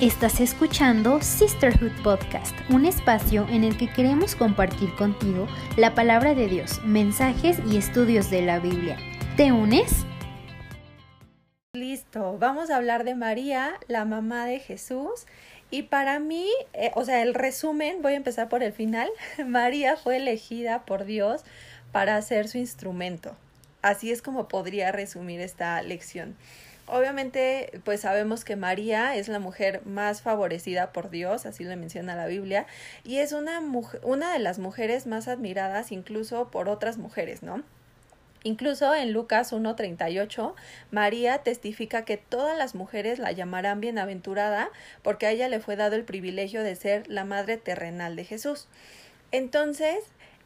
Estás escuchando Sisterhood Podcast, un espacio en el que queremos compartir contigo la palabra de Dios, mensajes y estudios de la Biblia. ¿Te unes? Listo, vamos a hablar de María, la mamá de Jesús. Y para mí, eh, o sea, el resumen, voy a empezar por el final, María fue elegida por Dios para ser su instrumento. Así es como podría resumir esta lección. Obviamente, pues sabemos que María es la mujer más favorecida por Dios, así lo menciona la Biblia, y es una, una de las mujeres más admiradas incluso por otras mujeres, ¿no? Incluso en Lucas 1.38, María testifica que todas las mujeres la llamarán bienaventurada porque a ella le fue dado el privilegio de ser la madre terrenal de Jesús. Entonces,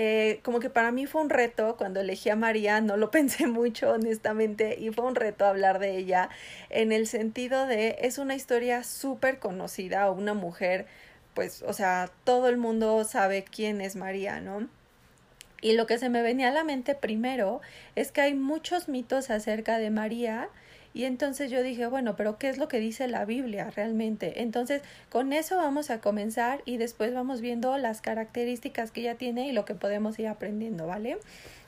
eh, como que para mí fue un reto cuando elegí a María, no lo pensé mucho honestamente y fue un reto hablar de ella en el sentido de es una historia súper conocida, una mujer, pues, o sea, todo el mundo sabe quién es María, ¿no? Y lo que se me venía a la mente primero es que hay muchos mitos acerca de María y entonces yo dije, bueno, pero ¿qué es lo que dice la Biblia realmente? Entonces, con eso vamos a comenzar y después vamos viendo las características que ella tiene y lo que podemos ir aprendiendo, ¿vale?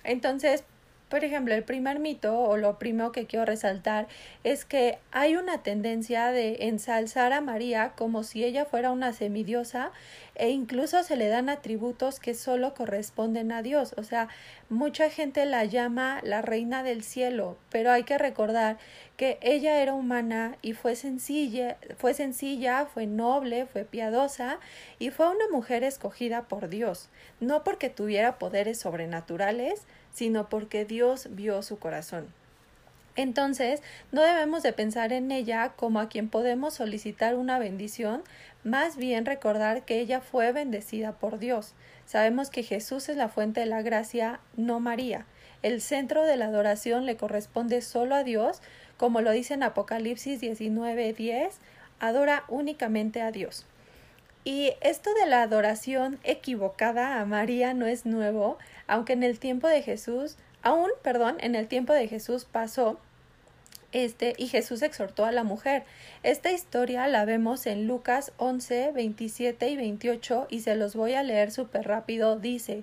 Entonces, por ejemplo, el primer mito o lo primero que quiero resaltar es que hay una tendencia de ensalzar a María como si ella fuera una semidiosa e incluso se le dan atributos que solo corresponden a Dios. O sea, mucha gente la llama la reina del cielo, pero hay que recordar que ella era humana y fue sencilla, fue sencilla, fue noble, fue piadosa y fue una mujer escogida por Dios, no porque tuviera poderes sobrenaturales, sino porque Dios vio su corazón. Entonces, no debemos de pensar en ella como a quien podemos solicitar una bendición, más bien recordar que ella fue bendecida por Dios. Sabemos que Jesús es la fuente de la gracia, no María. El centro de la adoración le corresponde solo a Dios, como lo dice en Apocalipsis 19:10, adora únicamente a Dios. Y esto de la adoración equivocada a María no es nuevo, aunque en el tiempo de Jesús, aún, perdón, en el tiempo de Jesús pasó este, y Jesús exhortó a la mujer. Esta historia la vemos en Lucas 11, 27 y 28 y se los voy a leer súper rápido. Dice,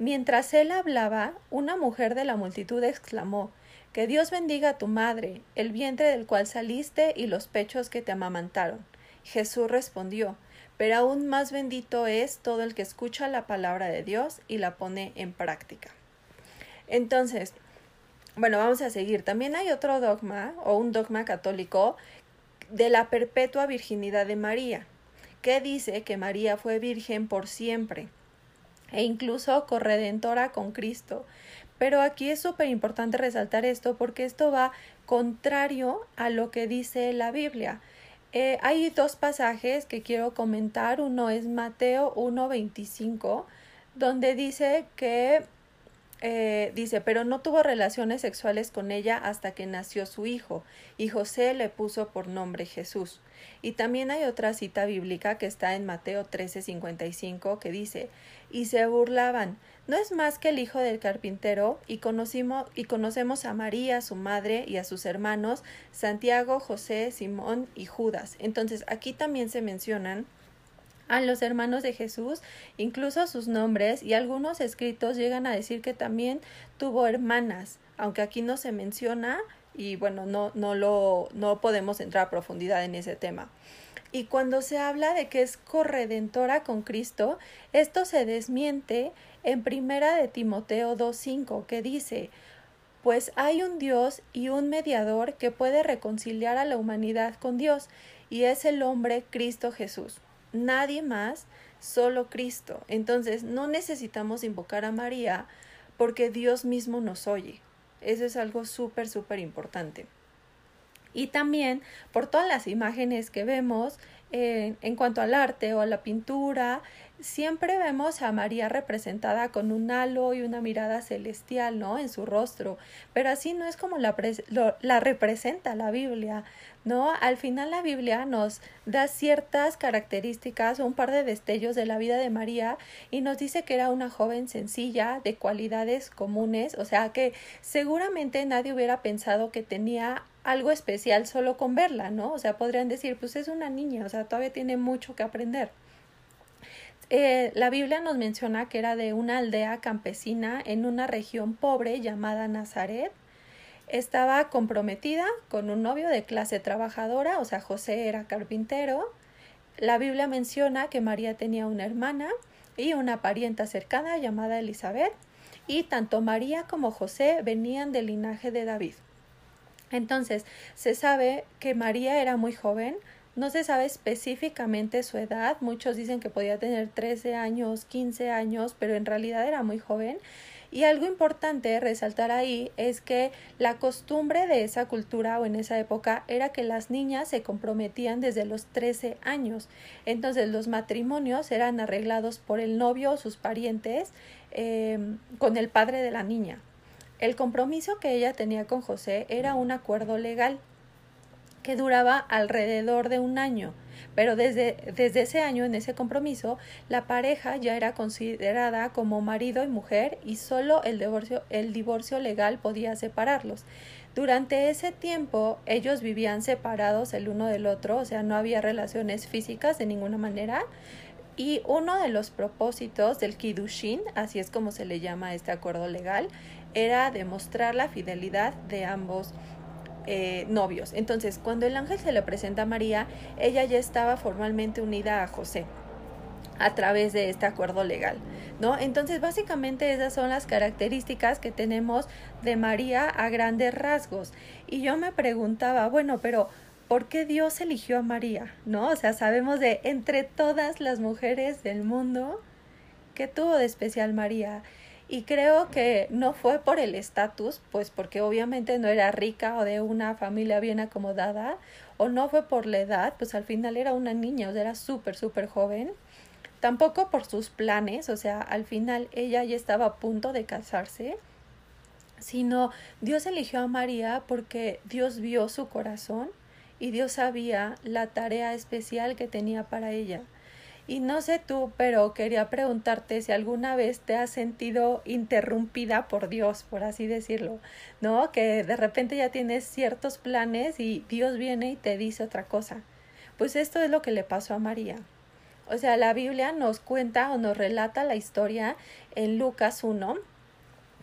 mientras él hablaba, una mujer de la multitud exclamó, que Dios bendiga a tu madre, el vientre del cual saliste y los pechos que te amamantaron. Jesús respondió, pero aún más bendito es todo el que escucha la palabra de Dios y la pone en práctica. Entonces, bueno, vamos a seguir. También hay otro dogma o un dogma católico de la perpetua virginidad de María, que dice que María fue virgen por siempre e incluso corredentora con Cristo. Pero aquí es súper importante resaltar esto porque esto va contrario a lo que dice la Biblia. Eh, hay dos pasajes que quiero comentar. Uno es Mateo 1.25, donde dice que eh, dice, pero no tuvo relaciones sexuales con ella hasta que nació su hijo, y José le puso por nombre Jesús. Y también hay otra cita bíblica que está en Mateo 13:55 que dice, y se burlaban, no es más que el hijo del carpintero, y, conocimos, y conocemos a María, su madre, y a sus hermanos, Santiago, José, Simón y Judas. Entonces aquí también se mencionan a los hermanos de Jesús, incluso sus nombres, y algunos escritos llegan a decir que también tuvo hermanas, aunque aquí no se menciona, y bueno, no, no lo, no podemos entrar a profundidad en ese tema. Y cuando se habla de que es corredentora con Cristo, esto se desmiente en primera de Timoteo 2.5, que dice, pues hay un Dios y un mediador que puede reconciliar a la humanidad con Dios, y es el hombre Cristo Jesús. Nadie más, solo Cristo. Entonces, no necesitamos invocar a María porque Dios mismo nos oye. Eso es algo súper, súper importante y también por todas las imágenes que vemos en cuanto al arte o a la pintura, siempre vemos a María representada con un halo y una mirada celestial, ¿no? En su rostro, pero así no es como la, la representa la Biblia, ¿no? Al final la Biblia nos da ciertas características o un par de destellos de la vida de María y nos dice que era una joven sencilla, de cualidades comunes, o sea que seguramente nadie hubiera pensado que tenía algo especial solo con verla, ¿no? O sea, podrían decir, pues es una niña, o sea, todavía tiene mucho que aprender. Eh, la Biblia nos menciona que era de una aldea campesina en una región pobre llamada Nazaret. Estaba comprometida con un novio de clase trabajadora, o sea, José era carpintero. La Biblia menciona que María tenía una hermana y una parienta cercana llamada Elizabeth, y tanto María como José venían del linaje de David. Entonces, se sabe que María era muy joven, no se sabe específicamente su edad, muchos dicen que podía tener 13 años, 15 años, pero en realidad era muy joven. Y algo importante resaltar ahí es que la costumbre de esa cultura o en esa época era que las niñas se comprometían desde los 13 años. Entonces los matrimonios eran arreglados por el novio o sus parientes eh, con el padre de la niña. El compromiso que ella tenía con José era un acuerdo legal que duraba alrededor de un año, pero desde, desde ese año, en ese compromiso, la pareja ya era considerada como marido y mujer y solo el divorcio, el divorcio legal podía separarlos. Durante ese tiempo ellos vivían separados el uno del otro, o sea, no había relaciones físicas de ninguna manera. Y uno de los propósitos del Kidushin, así es como se le llama este acuerdo legal, era demostrar la fidelidad de ambos eh, novios. Entonces, cuando el ángel se le presenta a María, ella ya estaba formalmente unida a José a través de este acuerdo legal, ¿no? Entonces, básicamente esas son las características que tenemos de María a grandes rasgos. Y yo me preguntaba, bueno, pero ¿por qué Dios eligió a María? ¿No? O sea, sabemos de entre todas las mujeres del mundo, ¿qué tuvo de especial María? Y creo que no fue por el estatus, pues porque obviamente no era rica o de una familia bien acomodada, o no fue por la edad, pues al final era una niña, o sea, era súper, súper joven, tampoco por sus planes, o sea, al final ella ya estaba a punto de casarse, sino Dios eligió a María porque Dios vio su corazón y Dios sabía la tarea especial que tenía para ella. Y no sé tú, pero quería preguntarte si alguna vez te has sentido interrumpida por Dios, por así decirlo, ¿no? Que de repente ya tienes ciertos planes y Dios viene y te dice otra cosa. Pues esto es lo que le pasó a María. O sea, la Biblia nos cuenta o nos relata la historia en Lucas 1,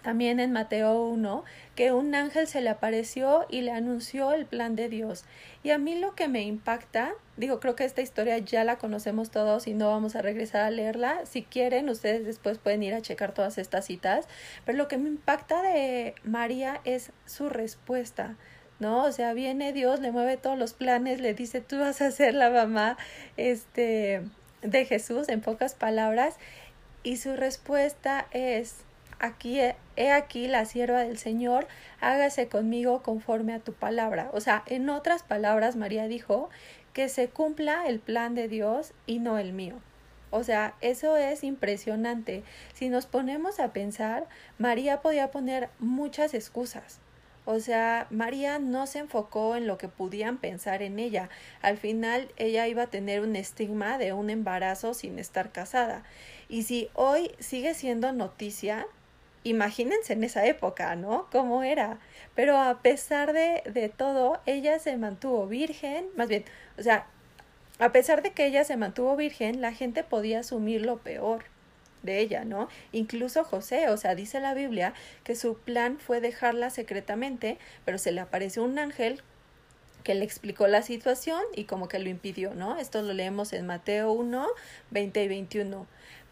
también en Mateo 1, que un ángel se le apareció y le anunció el plan de Dios. Y a mí lo que me impacta, digo, creo que esta historia ya la conocemos todos y no vamos a regresar a leerla. Si quieren, ustedes después pueden ir a checar todas estas citas. Pero lo que me impacta de María es su respuesta. ¿no? O sea, viene Dios, le mueve todos los planes, le dice, tú vas a ser la mamá este, de Jesús, en pocas palabras, y su respuesta es, aquí, he aquí la sierva del Señor, hágase conmigo conforme a tu palabra. O sea, en otras palabras, María dijo que se cumpla el plan de Dios y no el mío. O sea, eso es impresionante. Si nos ponemos a pensar, María podía poner muchas excusas. O sea, María no se enfocó en lo que podían pensar en ella. Al final ella iba a tener un estigma de un embarazo sin estar casada. Y si hoy sigue siendo noticia, imagínense en esa época, ¿no? ¿Cómo era? Pero a pesar de, de todo, ella se mantuvo virgen, más bien, o sea, a pesar de que ella se mantuvo virgen, la gente podía asumir lo peor de ella, ¿no? Incluso José, o sea, dice la Biblia que su plan fue dejarla secretamente, pero se le apareció un ángel que le explicó la situación y como que lo impidió, ¿no? Esto lo leemos en Mateo 1, 20 y 21.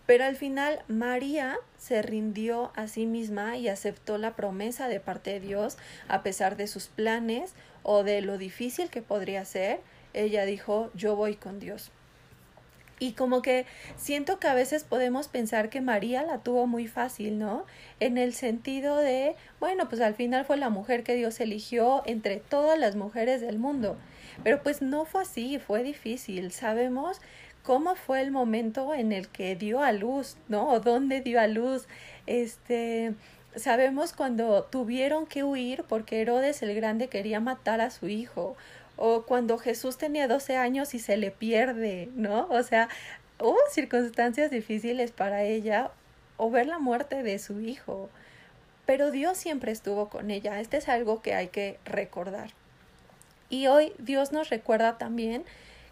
Pero al final María se rindió a sí misma y aceptó la promesa de parte de Dios a pesar de sus planes o de lo difícil que podría ser. Ella dijo, yo voy con Dios. Y como que siento que a veces podemos pensar que María la tuvo muy fácil, ¿no? En el sentido de, bueno, pues al final fue la mujer que Dios eligió entre todas las mujeres del mundo. Pero pues no fue así, fue difícil. Sabemos cómo fue el momento en el que dio a luz, ¿no? O dónde dio a luz. Este, sabemos cuando tuvieron que huir porque Herodes el Grande quería matar a su hijo, o cuando Jesús tenía 12 años y se le pierde, ¿no? O sea, hubo circunstancias difíciles para ella, o ver la muerte de su hijo, pero Dios siempre estuvo con ella. Este es algo que hay que recordar. Y hoy Dios nos recuerda también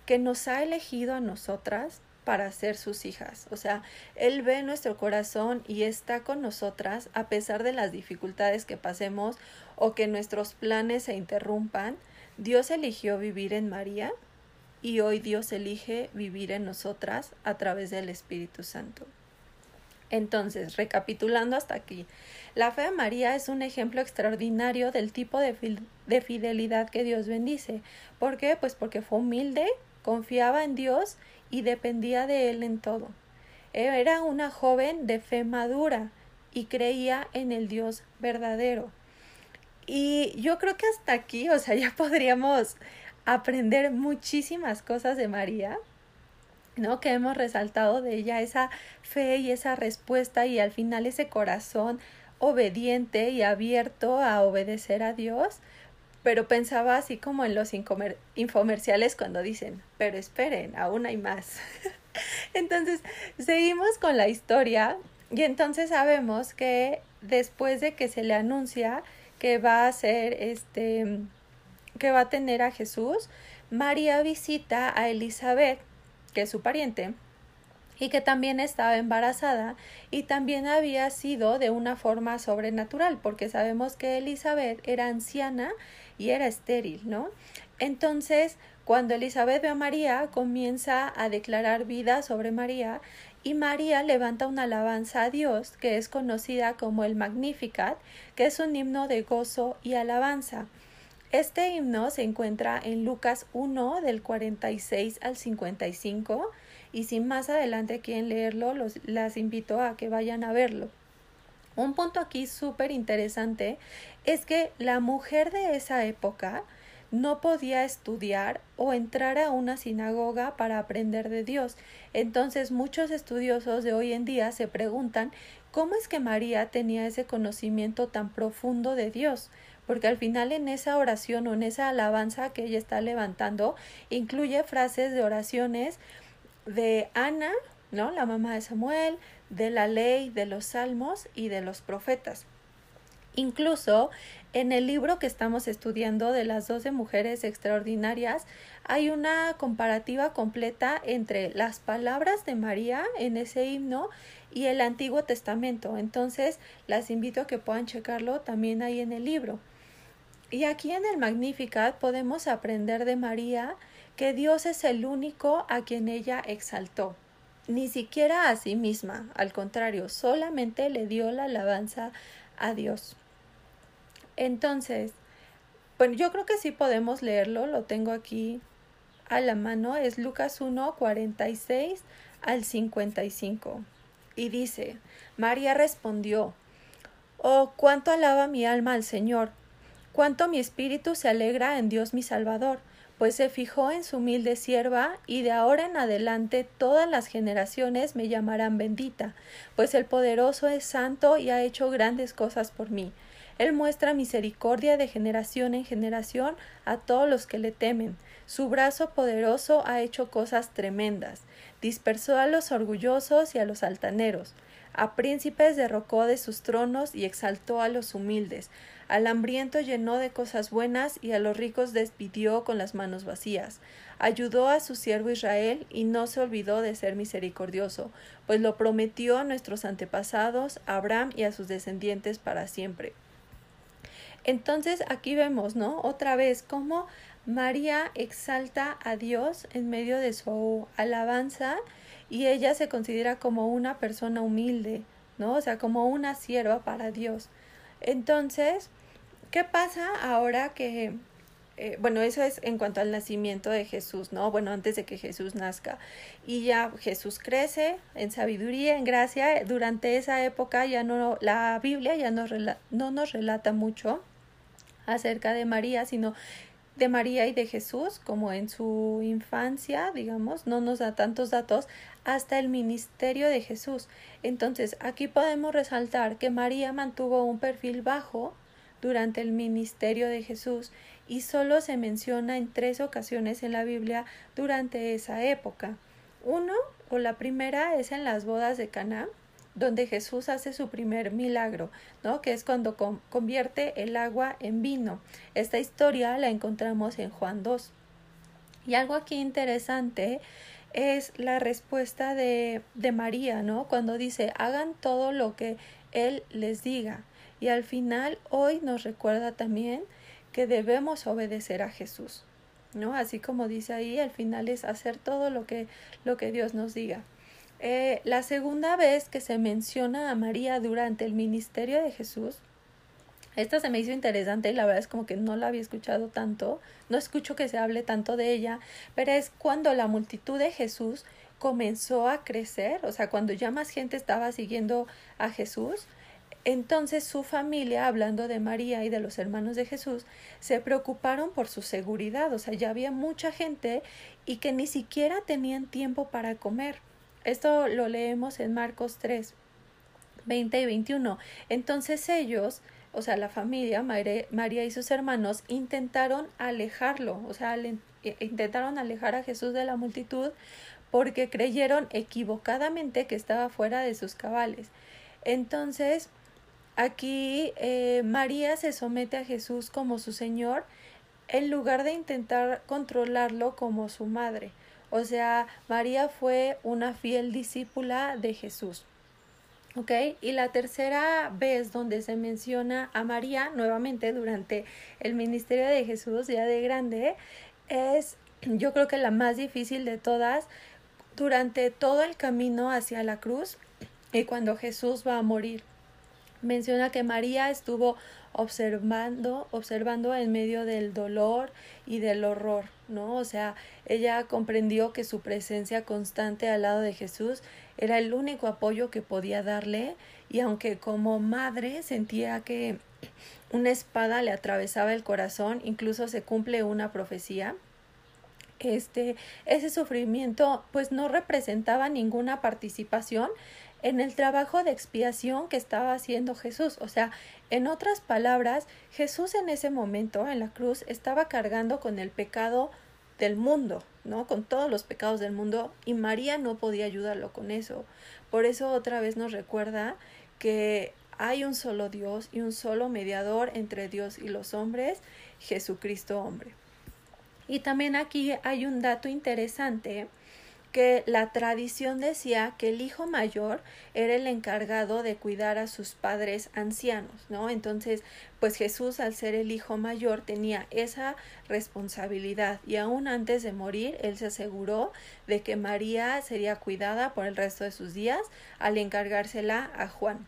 que nos ha elegido a nosotras para ser sus hijas. O sea, Él ve nuestro corazón y está con nosotras a pesar de las dificultades que pasemos o que nuestros planes se interrumpan. Dios eligió vivir en María y hoy Dios elige vivir en nosotras a través del Espíritu Santo. Entonces, recapitulando hasta aquí, la fe de María es un ejemplo extraordinario del tipo de, de, fidelidad que Dios bendice. ¿Por qué? Pues porque fue humilde, confiaba en Dios y dependía de él en todo. Era una joven de fe madura y creía en el Dios verdadero. Y yo creo que hasta aquí, o sea, ya podríamos aprender muchísimas cosas de María, ¿no? Que hemos resaltado de ella esa fe y esa respuesta y al final ese corazón obediente y abierto a obedecer a Dios pero pensaba así como en los infomerciales cuando dicen, pero esperen, aún hay más. entonces, seguimos con la historia y entonces sabemos que después de que se le anuncia que va a ser este, que va a tener a Jesús, María visita a Elizabeth, que es su pariente, y que también estaba embarazada y también había sido de una forma sobrenatural, porque sabemos que Elizabeth era anciana y era estéril, ¿no? Entonces, cuando Elizabeth ve a María, comienza a declarar vida sobre María y María levanta una alabanza a Dios que es conocida como el Magnificat, que es un himno de gozo y alabanza. Este himno se encuentra en Lucas 1 del 46 al 55 y si más adelante quieren leerlo, los, las invito a que vayan a verlo. Un punto aquí súper interesante es que la mujer de esa época no podía estudiar o entrar a una sinagoga para aprender de Dios. Entonces muchos estudiosos de hoy en día se preguntan cómo es que María tenía ese conocimiento tan profundo de Dios, porque al final en esa oración o en esa alabanza que ella está levantando incluye frases de oraciones de Ana, ¿no? La mamá de Samuel, de la ley, de los salmos y de los profetas. Incluso en el libro que estamos estudiando de las doce mujeres extraordinarias hay una comparativa completa entre las palabras de María en ese himno y el Antiguo Testamento. Entonces las invito a que puedan checarlo también ahí en el libro. Y aquí en el Magnificat podemos aprender de María que Dios es el único a quien ella exaltó ni siquiera a sí misma, al contrario, solamente le dio la alabanza a Dios. Entonces, bueno, yo creo que sí podemos leerlo, lo tengo aquí a la mano, es Lucas 1, 46 al 55. Y dice, María respondió, Oh, cuánto alaba mi alma al Señor, cuánto mi espíritu se alegra en Dios mi Salvador pues se fijó en su humilde sierva, y de ahora en adelante todas las generaciones me llamarán bendita, pues el poderoso es santo y ha hecho grandes cosas por mí. Él muestra misericordia de generación en generación a todos los que le temen. Su brazo poderoso ha hecho cosas tremendas. Dispersó a los orgullosos y a los altaneros. A príncipes derrocó de sus tronos y exaltó a los humildes. Al hambriento llenó de cosas buenas y a los ricos despidió con las manos vacías. Ayudó a su siervo Israel y no se olvidó de ser misericordioso, pues lo prometió a nuestros antepasados, a Abraham y a sus descendientes para siempre. Entonces aquí vemos, ¿no? Otra vez cómo María exalta a Dios en medio de su alabanza y ella se considera como una persona humilde, ¿no? O sea, como una sierva para Dios. Entonces, ¿Qué pasa ahora que, eh, bueno, eso es en cuanto al nacimiento de Jesús, ¿no? Bueno, antes de que Jesús nazca. Y ya Jesús crece en sabiduría, en gracia. Durante esa época ya no, la Biblia ya no, no nos relata mucho acerca de María, sino de María y de Jesús, como en su infancia, digamos, no nos da tantos datos hasta el ministerio de Jesús. Entonces, aquí podemos resaltar que María mantuvo un perfil bajo durante el ministerio de Jesús y solo se menciona en tres ocasiones en la Biblia durante esa época. Uno, o la primera, es en las bodas de Caná, donde Jesús hace su primer milagro, ¿no? Que es cuando convierte el agua en vino. Esta historia la encontramos en Juan 2. Y algo aquí interesante es la respuesta de, de María, ¿no? Cuando dice, hagan todo lo que Él les diga. Y al final, hoy nos recuerda también que debemos obedecer a Jesús, ¿no? Así como dice ahí, al final es hacer todo lo que, lo que Dios nos diga. Eh, la segunda vez que se menciona a María durante el ministerio de Jesús, esta se me hizo interesante y la verdad es como que no la había escuchado tanto, no escucho que se hable tanto de ella, pero es cuando la multitud de Jesús comenzó a crecer, o sea, cuando ya más gente estaba siguiendo a Jesús, entonces su familia, hablando de María y de los hermanos de Jesús, se preocuparon por su seguridad, o sea, ya había mucha gente y que ni siquiera tenían tiempo para comer. Esto lo leemos en Marcos 3, 20 y 21. Entonces ellos, o sea, la familia, María y sus hermanos, intentaron alejarlo, o sea, eh, intentaron alejar a Jesús de la multitud porque creyeron equivocadamente que estaba fuera de sus cabales. Entonces, aquí eh, María se somete a Jesús como su Señor en lugar de intentar controlarlo como su madre. O sea, María fue una fiel discípula de Jesús. ¿Ok? Y la tercera vez donde se menciona a María nuevamente durante el ministerio de Jesús, ya de grande, es yo creo que la más difícil de todas durante todo el camino hacia la cruz y cuando Jesús va a morir. Menciona que María estuvo observando, observando en medio del dolor y del horror, ¿no? O sea, ella comprendió que su presencia constante al lado de Jesús era el único apoyo que podía darle y aunque como madre sentía que una espada le atravesaba el corazón, incluso se cumple una profecía, este, ese sufrimiento pues no representaba ninguna participación en el trabajo de expiación que estaba haciendo Jesús. O sea, en otras palabras, Jesús en ese momento en la cruz estaba cargando con el pecado del mundo, ¿no? Con todos los pecados del mundo y María no podía ayudarlo con eso. Por eso otra vez nos recuerda que hay un solo Dios y un solo mediador entre Dios y los hombres, Jesucristo hombre. Y también aquí hay un dato interesante que la tradición decía que el hijo mayor era el encargado de cuidar a sus padres ancianos, ¿no? Entonces, pues Jesús al ser el hijo mayor tenía esa responsabilidad y aún antes de morir, él se aseguró de que María sería cuidada por el resto de sus días al encargársela a Juan,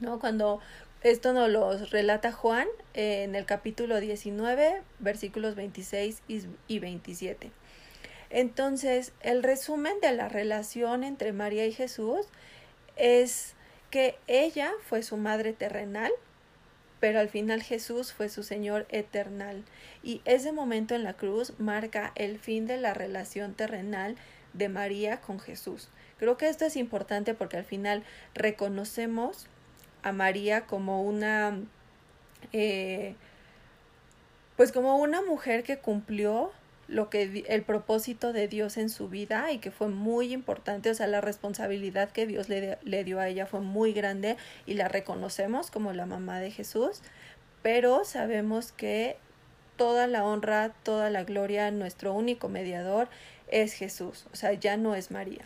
¿no? Cuando esto nos lo relata Juan en el capítulo 19, versículos 26 y 27. Entonces, el resumen de la relación entre María y Jesús es que ella fue su madre terrenal, pero al final Jesús fue su Señor eternal. Y ese momento en la cruz marca el fin de la relación terrenal de María con Jesús. Creo que esto es importante porque al final reconocemos a María como una, eh, pues como una mujer que cumplió lo que el propósito de Dios en su vida y que fue muy importante, o sea, la responsabilidad que Dios le, le dio a ella fue muy grande y la reconocemos como la mamá de Jesús, pero sabemos que toda la honra, toda la gloria, nuestro único mediador es Jesús, o sea, ya no es María.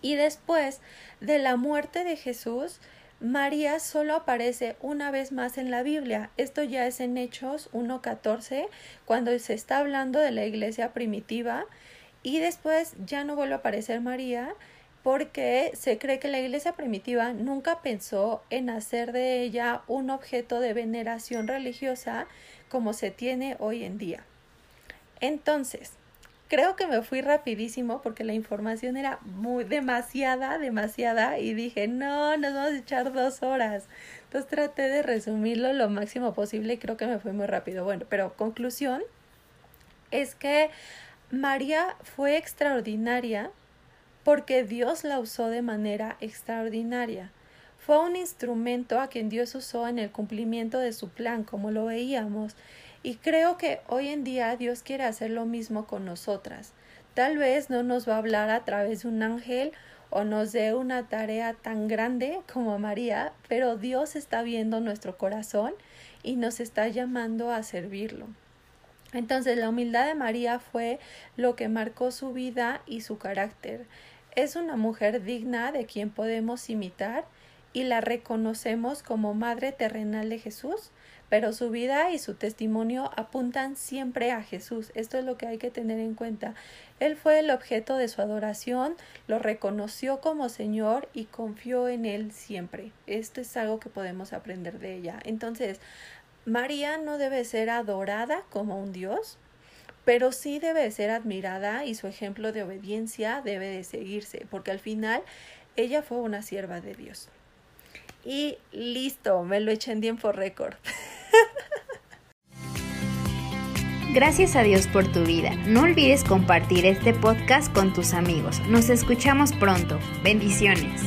Y después de la muerte de Jesús, María solo aparece una vez más en la Biblia. Esto ya es en Hechos 1.14, cuando se está hablando de la iglesia primitiva. Y después ya no vuelve a aparecer María porque se cree que la iglesia primitiva nunca pensó en hacer de ella un objeto de veneración religiosa como se tiene hoy en día. Entonces, creo que me fui rapidísimo porque la información era muy demasiada, demasiada y dije, no, nos vamos a echar dos horas. Entonces traté de resumirlo lo máximo posible y creo que me fue muy rápido. Bueno, pero conclusión es que María fue extraordinaria porque Dios la usó de manera extraordinaria. Fue un instrumento a quien Dios usó en el cumplimiento de su plan, como lo veíamos. Y creo que hoy en día Dios quiere hacer lo mismo con nosotras. Tal vez no nos va a hablar a través de un ángel o nos dé una tarea tan grande como María, pero Dios está viendo nuestro corazón y nos está llamando a servirlo. Entonces la humildad de María fue lo que marcó su vida y su carácter. Es una mujer digna de quien podemos imitar y la reconocemos como Madre terrenal de Jesús, pero su vida y su testimonio apuntan siempre a Jesús. Esto es lo que hay que tener en cuenta. Él fue el objeto de su adoración, lo reconoció como Señor y confió en Él siempre. Esto es algo que podemos aprender de ella. Entonces, María no debe ser adorada como un Dios, pero sí debe ser admirada y su ejemplo de obediencia debe de seguirse, porque al final ella fue una sierva de Dios. Y listo, me lo eché en tiempo récord. Gracias a Dios por tu vida. No olvides compartir este podcast con tus amigos. Nos escuchamos pronto. Bendiciones.